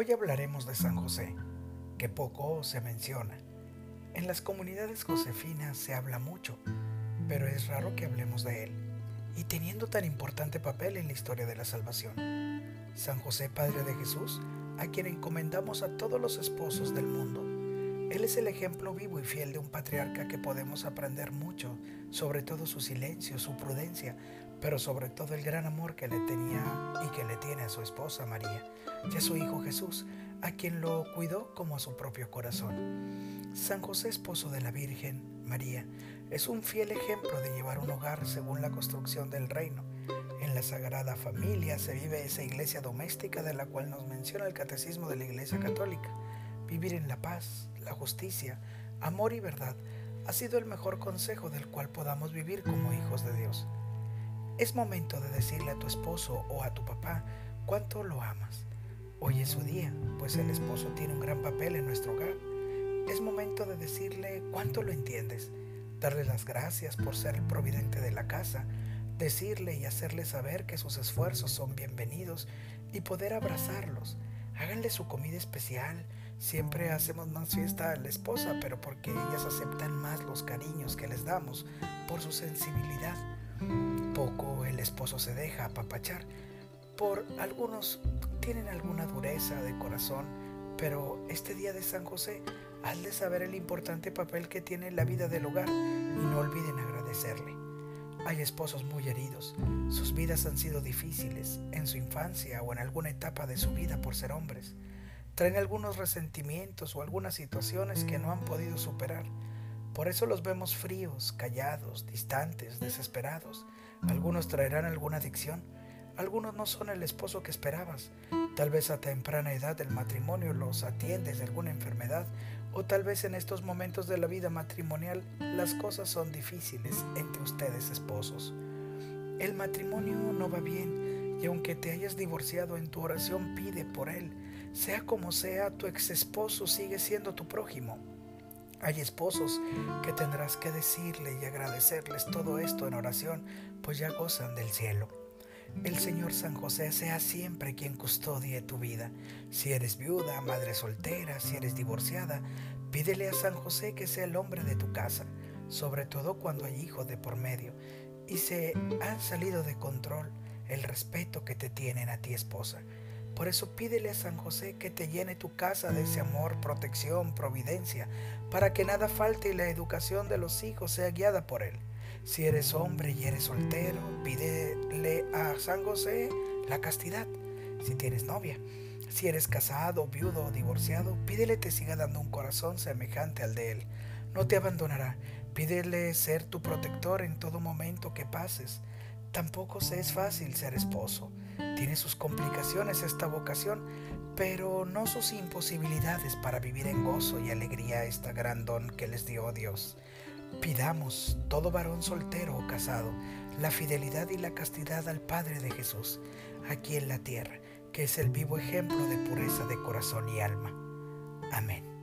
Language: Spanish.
Hoy hablaremos de San José, que poco se menciona. En las comunidades josefinas se habla mucho, pero es raro que hablemos de él, y teniendo tan importante papel en la historia de la salvación. San José, Padre de Jesús, a quien encomendamos a todos los esposos del mundo. Él es el ejemplo vivo y fiel de un patriarca que podemos aprender mucho, sobre todo su silencio, su prudencia, pero sobre todo el gran amor que le tenía y que le tiene a su esposa María y a su hijo Jesús, a quien lo cuidó como a su propio corazón. San José, esposo de la Virgen María, es un fiel ejemplo de llevar un hogar según la construcción del reino. En la Sagrada Familia se vive esa iglesia doméstica de la cual nos menciona el Catecismo de la Iglesia Católica. Vivir en la paz, la justicia, amor y verdad ha sido el mejor consejo del cual podamos vivir como hijos de Dios. Es momento de decirle a tu esposo o a tu papá cuánto lo amas. Hoy es su día, pues el esposo tiene un gran papel en nuestro hogar. Es momento de decirle cuánto lo entiendes, darle las gracias por ser el providente de la casa, decirle y hacerle saber que sus esfuerzos son bienvenidos y poder abrazarlos. Háganle su comida especial. Siempre hacemos más fiesta a la esposa, pero porque ellas aceptan más los cariños que les damos por su sensibilidad. Poco el esposo se deja apapachar. Por algunos tienen alguna dureza de corazón, pero este día de San José has de saber el importante papel que tiene en la vida del hogar y no olviden agradecerle. Hay esposos muy heridos, sus vidas han sido difíciles en su infancia o en alguna etapa de su vida por ser hombres. Traen algunos resentimientos o algunas situaciones que no han podido superar. Por eso los vemos fríos, callados, distantes, desesperados. Algunos traerán alguna adicción, algunos no son el esposo que esperabas. Tal vez a temprana edad del matrimonio los atiendes de alguna enfermedad o tal vez en estos momentos de la vida matrimonial las cosas son difíciles entre ustedes esposos. El matrimonio no va bien y aunque te hayas divorciado en tu oración pide por él. Sea como sea, tu ex esposo sigue siendo tu prójimo. Hay esposos que tendrás que decirle y agradecerles todo esto en oración, pues ya gozan del cielo. El Señor San José sea siempre quien custodie tu vida. Si eres viuda, madre soltera, si eres divorciada, pídele a San José que sea el hombre de tu casa, sobre todo cuando hay hijos de por medio y se han salido de control el respeto que te tienen a ti esposa. Por eso pídele a San José que te llene tu casa de ese amor, protección, providencia, para que nada falte y la educación de los hijos sea guiada por él. Si eres hombre y eres soltero, pídele a San José la castidad. Si tienes novia, si eres casado, viudo o divorciado, pídele te siga dando un corazón semejante al de él. No te abandonará. Pídele ser tu protector en todo momento que pases. Tampoco se es fácil ser esposo. Tiene sus complicaciones esta vocación, pero no sus imposibilidades para vivir en gozo y alegría esta gran don que les dio Dios. Pidamos, todo varón soltero o casado, la fidelidad y la castidad al Padre de Jesús, aquí en la tierra, que es el vivo ejemplo de pureza de corazón y alma. Amén.